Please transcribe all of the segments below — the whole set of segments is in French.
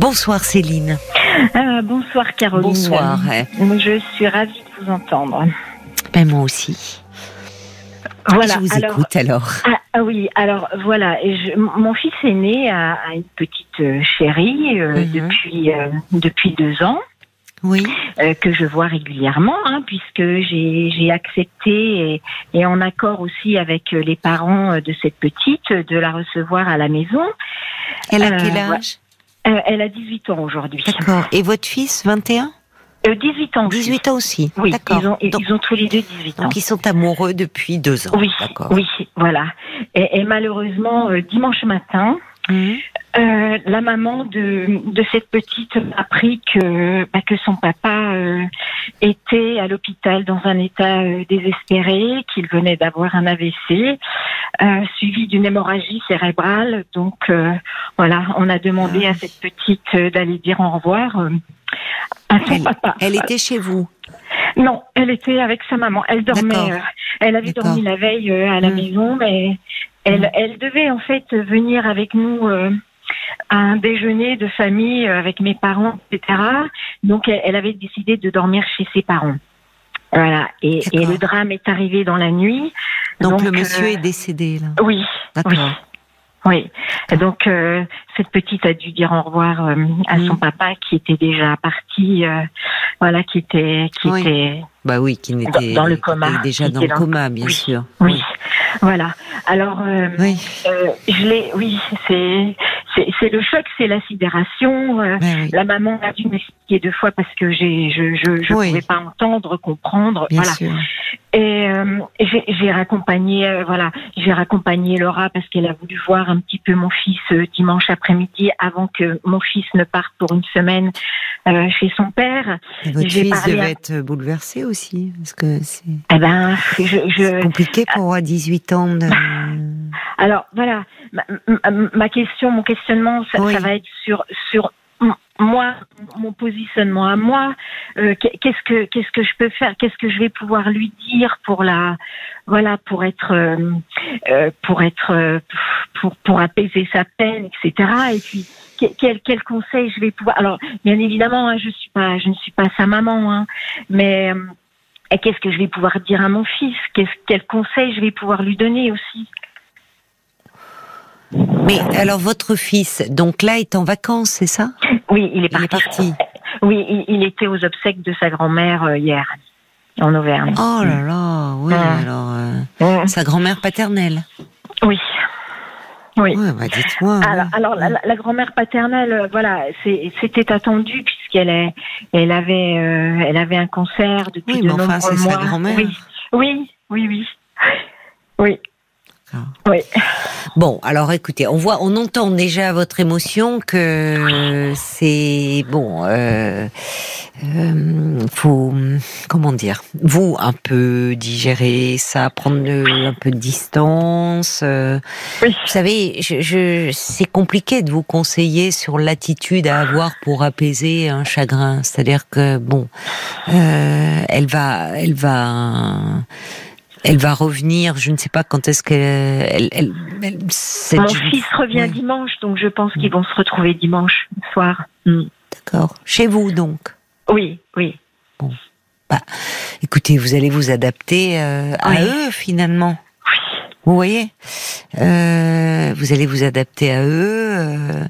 Bonsoir Céline. Ah, bonsoir Caroline. Bonsoir. Je suis ravie de vous entendre. Ben, moi aussi. Voilà. Je vous écoute alors. Ah, ah oui, alors voilà. Je, mon fils est né à, une petite euh, chérie euh, mhm. depuis euh, depuis deux ans. Oui. que je vois régulièrement, hein, puisque j'ai accepté et, et, en accord aussi avec les parents de cette petite de la recevoir à la maison. Elle a quel âge? Elle a 18 ans aujourd'hui. D'accord. Et votre fils, 21 18 ans. 18 ans aussi. Oui, Ils ont, ils ont tous les deux 18 ans. Donc ils sont amoureux depuis deux ans. Oui, oui, voilà. Et, malheureusement, euh, dimanche matin, mmh. Euh, la maman de, de cette petite a appris que, bah, que son papa euh, était à l'hôpital dans un état désespéré, qu'il venait d'avoir un AVC, suivi d'une hémorragie cérébrale. Donc voilà, on a demandé ah. à cette petite d'aller dire au revoir elle, était chez vous? Non, elle était avec sa maman. Elle dormait. Euh, elle avait dormi la veille euh, à la hmm. maison, mais elle, hmm. elle devait en fait venir avec nous euh, à un déjeuner de famille avec mes parents, etc. Donc elle, avait décidé de dormir chez ses parents. Voilà. Et, le drame est arrivé dans la nuit. Donc, le monsieur est décédé là. Oui. D'accord. Oui. donc euh, cette petite a dû dire au revoir euh, à son mm. papa qui était déjà parti, euh, voilà, qui était, qui était. Bah oui, qui n'était dans, le coma, déjà dans le coma, bien sûr. Oui. Voilà. Alors, oui. je l'ai. Oui, c'est c'est le choc, c'est la sidération. La maman a dû m'expliquer deux fois parce que j'ai je je, je pouvais pas entendre, comprendre. Bien voilà. Sûr. Et euh, j'ai raccompagné, euh, voilà, j'ai raccompagné Laura parce qu'elle a voulu voir un petit peu mon fils euh, dimanche après-midi avant que mon fils ne parte pour une semaine chez son père. Et votre fils devait être bouleversé aussi, parce que c'est. Eh ben, je, je... compliqué pour 18 ans de. Alors voilà, ma, ma, question, mon questionnement, ça, ça va être sur sur moi, mon positionnement à moi, euh, qu'est-ce que qu'est-ce que je peux faire, qu'est-ce que je vais pouvoir lui dire pour la, voilà, pour être, euh, euh, pour être, pour pour apaiser sa peine, etc. Et puis quel quel conseil je vais pouvoir. Alors, bien évidemment, hein, je suis pas, je ne suis pas sa maman, hein, mais qu'est-ce que je vais pouvoir dire à mon fils, qu'est-ce quel conseil je vais pouvoir lui donner aussi? Mais alors votre fils, donc là, est en vacances, c'est ça? Oui, il est parti. Oui, il, était aux obsèques de sa grand-mère euh, hier, en Auvergne. Oh là là, oui, mmh. alors euh, mmh. sa grand-mère paternelle. Oui. Oui. bah dites-moi. Alors, la, grand-mère paternelle, euh, voilà, c'était attendu puisqu'elle est, elle avait, elle avait un cancer depuis oui, de mais enfin, c'est sa grand-mère. Oui, oui, oui, oui. Oui. Oui. Bon, alors écoutez, on voit, on entend déjà votre émotion que c'est bon. Euh, euh, faut comment dire, vous un peu digérer ça, prendre un peu de distance. Euh, oui. Vous savez, je, je c'est compliqué de vous conseiller sur l'attitude à avoir pour apaiser un chagrin. C'est-à-dire que bon, euh, elle va, elle va elle va revenir, je ne sais pas quand est-ce qu'elle. Elle, Mon fils revient dimanche, donc je pense qu'ils vont se retrouver dimanche soir. Hmm. D'accord. Chez vous donc Oui, oui. Bon. Bah, écoutez, vous allez vous adapter euh, à eux finalement. Vous voyez, euh, vous allez vous adapter à eux euh,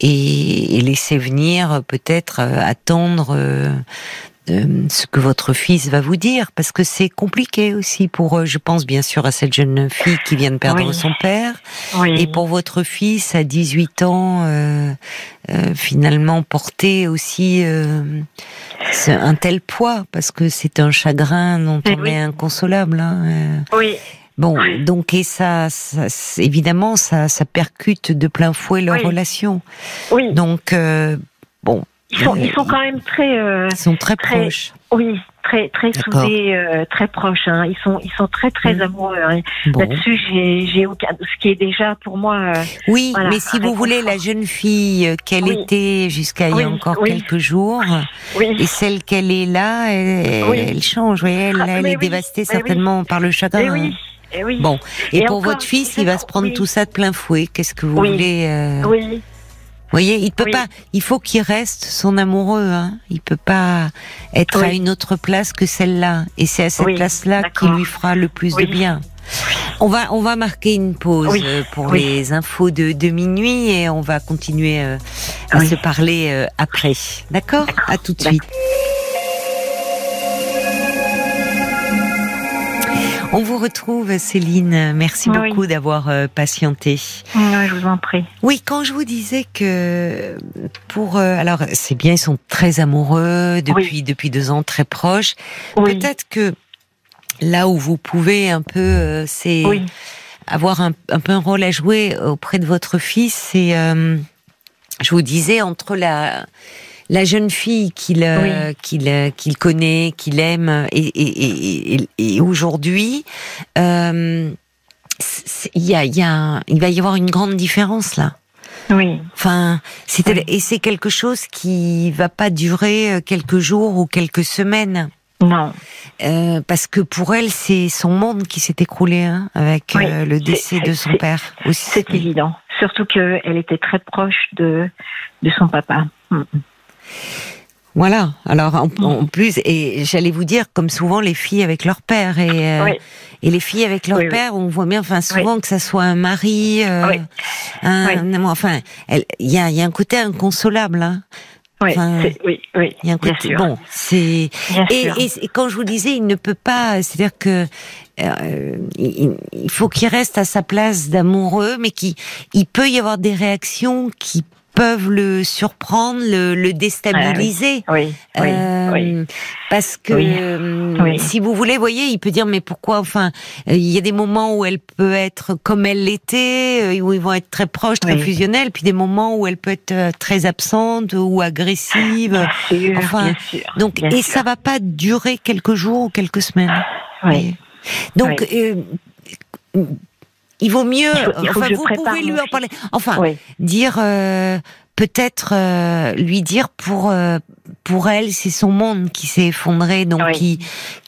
et, et, laisser venir peut-être attendre ce que votre fils va vous dire, parce que c'est compliqué aussi pour, eux. je pense bien sûr à cette jeune fille qui vient de perdre son père, et pour votre fils à 18 ans, euh, euh, finalement porter aussi euh, un tel poids, parce que c'est un chagrin dont on est inconsolable. Hein, oui. Bon, donc et ça, ça, évidemment, ça, ça percute de plein fouet leur relation. Oui. Donc bon, ils sont, ils sont quand même très. Euh, ils sont très, proches. Oui, très très soudés, euh, très proches. Hein. Ils sont ils sont très très mmh. amoureux. Hein. Là-dessus, j'ai j'ai aucun. Ce qui est déjà pour moi. Euh, oui, mais si vous voulez, la jeune fille qu'elle était jusqu'à il y a encore quelques jours, et celle qu'elle est là, elle, change. elle, elle est dévastée certainement par le chagrin. oui. Et oui. Bon, et, pour votre fils, il va se prendre tout ça de plein fouet. Qu'est-ce que vous voulez Oui. Voyez, il peut pas. Il faut qu'il reste son amoureux. Hein. Il peut pas être à une autre place que celle-là. Et c'est à cette place-là qu'il lui fera le plus de bien. On va on va marquer une pause euh, pour les infos de, de, minuit et on va continuer euh, à se parler euh, après. D'accord? À tout de suite. On vous retrouve, Céline. Merci beaucoup d'avoir euh, patienté. je vous en prie. Oui, quand je vous disais que pour, euh, alors c'est bien, ils sont très amoureux depuis depuis deux ans, très proches. Peut-être que là où vous pouvez un peu, euh, c'est avoir un, un, peu un rôle à jouer auprès de votre fils. C'est, je vous disais entre la la jeune fille qu'il qu'il qu'il connaît, qu'il aime, et, et, et, et aujourd'hui, euh, il y a, y a, il va y avoir une grande différence là. Oui. Enfin, c'est et c'est quelque chose qui va pas durer euh, quelques jours ou quelques semaines. Non. Euh, parce que pour elle, c'est son monde qui s'est écroulé hein, avec euh, le décès de son père. C'est évident. Surtout qu'elle était très proche de, de son papa. Voilà. Alors en, plus, et j'allais vous dire, comme souvent les filles avec leur père et euh, et les filles avec leur père, on voit bien, enfin souvent que ça soit un mari, euh, un, enfin, il y a, y a un côté inconsolable. Hein. oui, oui, Il y a un côté, bon, c'est et, et, quand je vous disais, il ne peut pas, c'est-à-dire que euh, il, il, faut qu'il reste à sa place d'amoureux, mais qui il peut y avoir des réactions qui peuvent le surprendre, le, le déstabiliser. Ah oui, euh, Parce que euh, si vous voulez, voyez, il peut dire mais pourquoi Enfin, euh, il y a des moments où elle peut être comme elle l'était, où ils vont être très proches, très fusionnels, puis des moments où elle peut être très absente ou agressive. enfin, donc et ça va pas durer quelques jours ou quelques semaines. Oui. Donc il vaut mieux. enfin, vous pouvez lui en parler. Enfin, dire euh, peut-être euh, lui dire pour euh, pour elle, c'est son monde qui s'est effondré, donc qui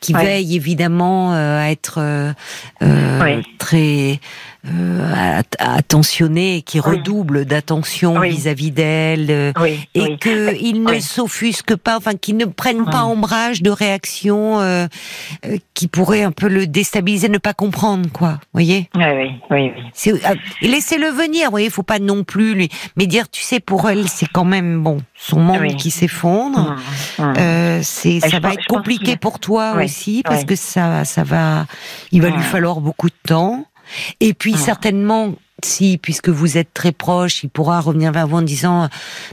qui veille évidemment à être très euh, attentionné, qui redouble d'attention vis-à-vis d'elle, euh, et que il ne s'offusque pas, enfin qu'il ne prenne pas ombrage de réactions euh, euh, qui pourraient un peu le déstabiliser, ne pas comprendre, quoi. Voyez Oui, oui, oui. Laissez-le venir, voyez. Il faut pas non plus lui, mais dire, tu sais, pour elle, c'est quand même bon, son monde qui s'effondre. Euh, c'est, ça va être compliqué pour toi aussi parce que ça, ça va, il va lui falloir beaucoup de temps. Et puis ah. certainement, si, puisque vous êtes très proche, il pourra revenir vers vous en disant,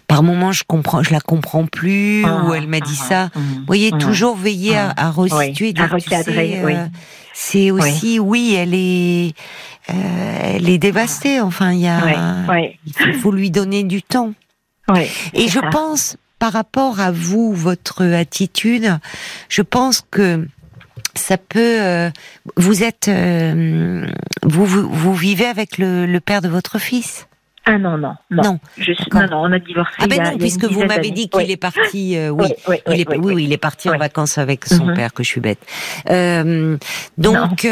par moment, je comprends, je la comprends plus, ah, ou elle m'a dit ah, ça. Vous voyez, toujours veiller à, à restituer, euh, c'est aussi, oui, elle est, euh, elle est dévastée. Enfin, il y a, il faut lui donner du temps. Et je pense, par rapport à vous, votre attitude, je pense que ça peut. Euh, vous êtes, euh, vous, vous, vivez avec le, le, père de votre fils? Ah non non non. Non, je non, non, on a divorcé. Ah ben non, puisque vous m'avez dit qu'il est parti. Euh, oui, oui, il est, oui, oui, il est parti en vacances avec son mhm. père. Que je suis bête. donc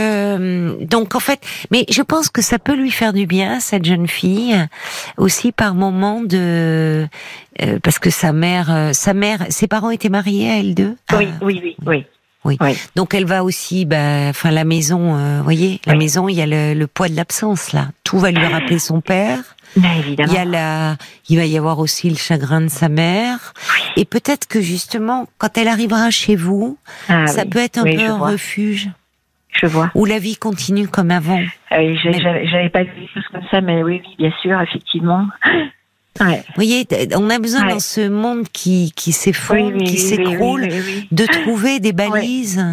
donc en fait, mais je pense que ça peut lui faire du bien cette jeune fille aussi par moment de parce que sa mère, sa mère, ses parents étaient mariés à elle deux? Oui, oui, oui, oui. Oui. Donc elle va aussi, bah, enfin la maison, euh, voyez, la maison, il y a le, poids de l'absence là. Tout va lui rappeler son père. évidemment. Il y a la, il va y avoir aussi le chagrin de sa mère. Et peut-être que justement, quand elle arrivera chez vous, ah ça peut être un peu un refuge. Je vois. Où la vie continue comme avant. Ah oui, j'avais pas vu des choses comme ça, mais oui, oui, bien sûr, effectivement. Vous voyez, on a besoin dans ce monde qui, qui s'effondre, qui s'écroule, de trouver des balises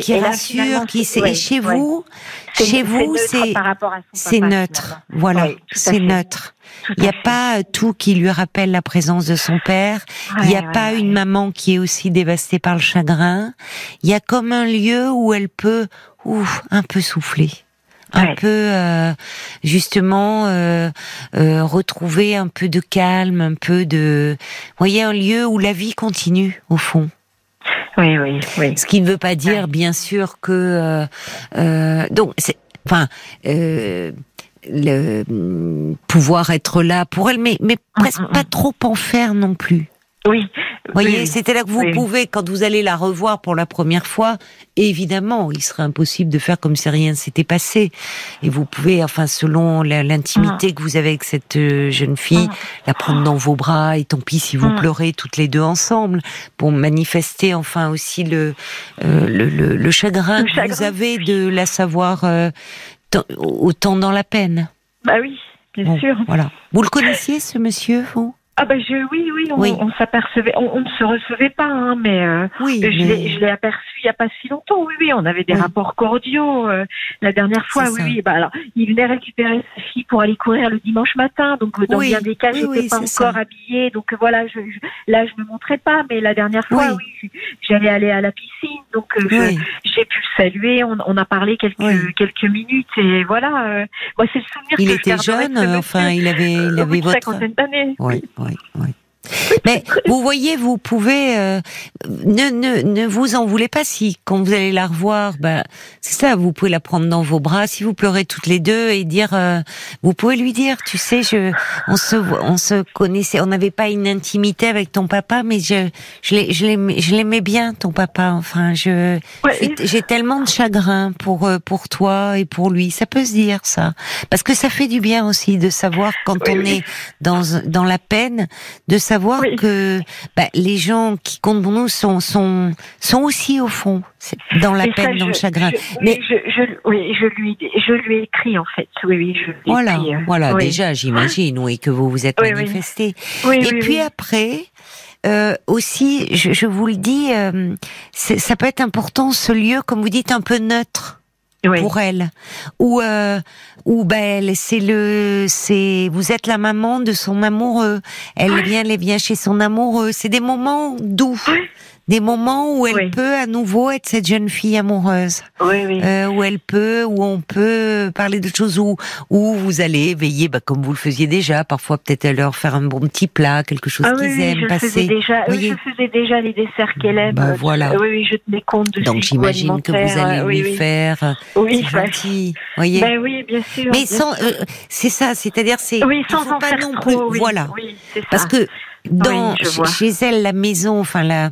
qui rassurent, qui et chez vous, chez vous, c'est c'est neutre, voilà, c'est neutre. Il n'y a pas tout qui lui rappelle la présence de son père. Il n'y a pas une maman qui est aussi dévastée par le chagrin. Il y a comme un lieu où elle peut, ouf, un peu souffler un peu euh, justement euh, euh, retrouver un peu de calme, un peu de, vous voyez, un lieu où la vie continue au fond. Oui, oui, oui. Ce qui ne veut pas dire, bien sûr, que donc, enfin le, pouvoir être là pour elle, mais, mais mm, presque mm, pas trop en faire non plus. Oui. voyez, c'était là que vous pouvez, quand vous allez la revoir pour la première fois, évidemment, il serait impossible de faire comme si rien ne s'était passé. Et vous pouvez, enfin, selon l'intimité que vous avez avec cette euh, jeune fille, la prendre dans vos bras, et tant pis si vous pleurez toutes les deux ensemble, pour manifester, enfin, aussi le, euh, le, le, chagrin que vous avez de la savoir euh, autant dans la peine. Bah oui, bien sûr. Voilà. Vous le connaissiez, ce monsieur, vous? Ah ben je oui oui on, s'apercevait on, ne se recevait pas hein, mais, euh, oui, je l'ai aperçu il y a pas si longtemps. Oui oui on avait des rapports cordiaux euh, la dernière fois oui oui. Bah alors il venait récupérer sa fille pour aller courir le dimanche matin donc dans bien des cas j'étais pas encore habillée donc voilà je, là je me montrais pas mais la dernière fois oui, j'allais aller à la piscine donc euh, j'ai pu le saluer on, on a parlé quelques quelques minutes et voilà moi c'est le souvenir il était jeune enfin il avait il avait votre cinquantaine d'années. Oui oui, oui. Mais vous voyez, vous pouvez euh, ne, ne ne vous en voulez pas si quand vous allez la revoir, ben c'est ça, vous pouvez la prendre dans vos bras si vous pleurez toutes les deux et dire, euh, vous pouvez lui dire, tu sais, je on se on se connaissait, on n'avait pas une intimité avec ton papa, mais je je l'aimais je l'aimais bien ton papa. Enfin, je j'ai tellement de chagrin pour euh, pour toi et pour lui. Ça peut se dire ça, parce que ça fait du bien aussi de savoir quand on est dans dans la peine de savoir savoir que bah, les gens qui comptent pour nous sont sont sont aussi au fond dans la peine, dans le chagrin. mais je, je, oui, je lui je lui ai écrit en fait. Oui, oui, je voilà, euh, voilà. Déjà, j'imagine, oui, que vous vous êtes manifesté. Et puis après. Euh, aussi, je, je, vous le dis, euh, ça peut être important ce lieu, comme vous dites, un peu neutre pour elle, ou euh, ou ben c'est le c'est vous êtes la maman de son amoureux, elle vient elle vient chez son amoureux, c'est des moments doux des moments où elle peut à nouveau être cette jeune fille amoureuse. Oui, oui. Euh, où elle peut, où on peut parler de choses où, où vous allez veiller, bah, comme vous le faisiez déjà, parfois peut-être leur faire un bon petit plat, quelque chose ah, qu'ils aiment je passer. Faisais déjà, oui, je faisais déjà les desserts qu'elle aime. Bah, voilà. Oui, oui, je tenais compte de Donc j'imagine que vous allez euh, lui faire. Oui, c'est gentil. Voyez. Ben oui, bien sûr. Mais sans, euh, c'est ça, c'est-à-dire c'est. Oui, sans en pas faire non trop, plus. voilà. Oui, ça. Parce que dans chez elle la maison, enfin la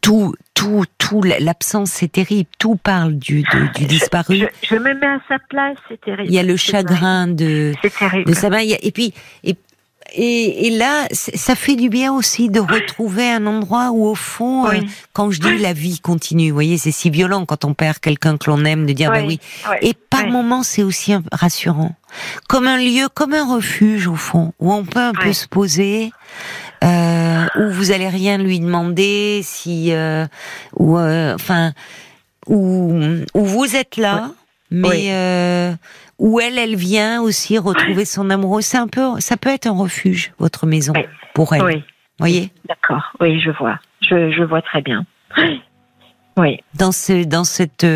tout, tout, tout, l'absence, c'est terrible. Tout parle du, du disparu. Je, me mets à sa place, c'est terrible. Il y a le chagrin de, de sa mère. Et puis, et, et, là, ça fait du bien aussi de retrouver un endroit où, au fond, euh, quand je dis la vie continue, vous voyez, c'est si violent quand on perd quelqu'un que l'on aime de dire bah oui. Et par moments, c'est aussi rassurant, comme un lieu, comme un refuge au fond, où on peut un peu se poser, euh, où vous allez rien lui demander, si, euh, ou euh, enfin, où, où vous êtes là, mais euh, où elle, elle vient aussi retrouver son amoureux. C'est un peu, ça peut être un refuge, votre maison, pour elle. Oui. Voyez? D'accord. Oui, je vois. Je, je vois très bien. Oui. Dans ce, dans cette,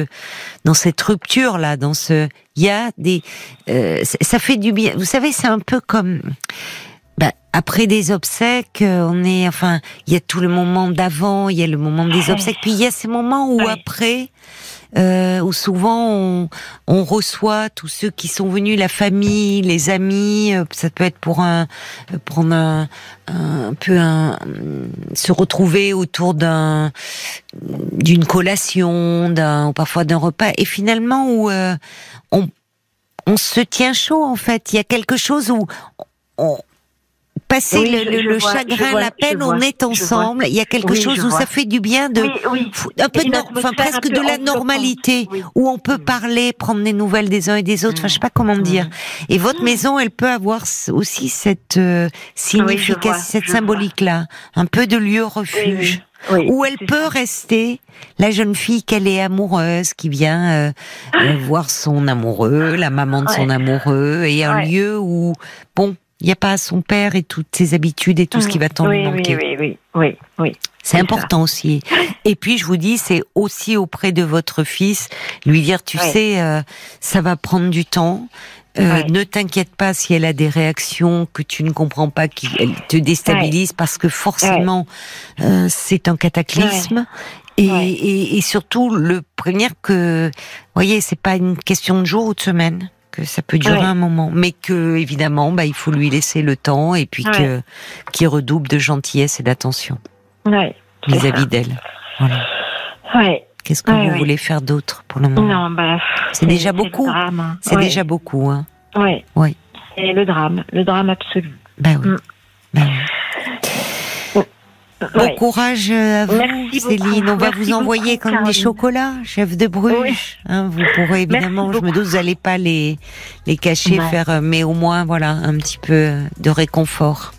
dans cette rupture là, dans ce, il y a des, euh, ça fait du bien. Vous savez, c'est un peu comme, après des obsèques, euh, on est, enfin, il y a tout le moment d'avant, il y a le moment des obsèques, puis il y a ces moments où après, euh, où souvent on, on, reçoit tous ceux qui sont venus, la famille, les amis. Euh, ça peut être pour un, prendre un, un peu un, se retrouver autour d'un, d'une collation, d'un, ou parfois d'un repas, et finalement où euh, on, on se tient chaud en fait. Il y a quelque chose où on, passer le, chagrin, la peine, on est ensemble. Il y a quelque chose où ça fait du bien de un peu, enfin presque de la normalité, où on peut parler, prendre des nouvelles des uns et des autres. Enfin, je sais pas comment dire. Et votre maison, elle peut avoir aussi cette euh, signification, cette symbolique-là, un peu de lieu refuge. où elle peut rester. La jeune fille qu'elle est amoureuse, qui vient euh, euh, voir son amoureux, la maman de son amoureux, et un lieu où, bon, il n'y a pas son père et toutes ses habitudes et tout ce qui va tant lui manquer. Oui, oui, oui, oui. C'est important aussi. Et puis je vous dis, c'est aussi auprès de votre fils, lui dire, tu sais, euh, ça va prendre du temps. Euh, ne t'inquiète pas si elle a des réactions que tu ne comprends pas, qui te déstabilisent, parce que forcément, euh, c'est un cataclysme. Et, et, et, surtout le prévenir que, voyez, c'est pas une question de jour ou de semaine que ça peut durer un moment, mais que évidemment, bah, il faut lui laisser le temps et puis que qu'il redouble de gentillesse et d'attention vis-à-vis d'elle. Voilà. Ouais. Qu'est-ce que vous voulez faire d'autre pour le moment? Non, bah, c'est déjà beaucoup. C'est déjà beaucoup, hein. Oui. Oui. C'est le drame, le drame absolu. Ben oui. Mm. Ben Bon courage à vous, Céline. On va vous envoyer comme des chocolats, chef de Bruges. Hein, vous pourrez évidemment, je me doute, vous n'allez pas les les cacher, faire, euh, mais au moins voilà un petit peu de réconfort.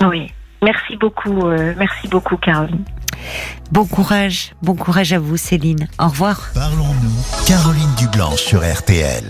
Oui. Merci beaucoup, euh, merci beaucoup, Caroline. Bon courage, bon courage à vous, Céline. Au revoir. Parlons-nous, Caroline Dublanche sur RTL.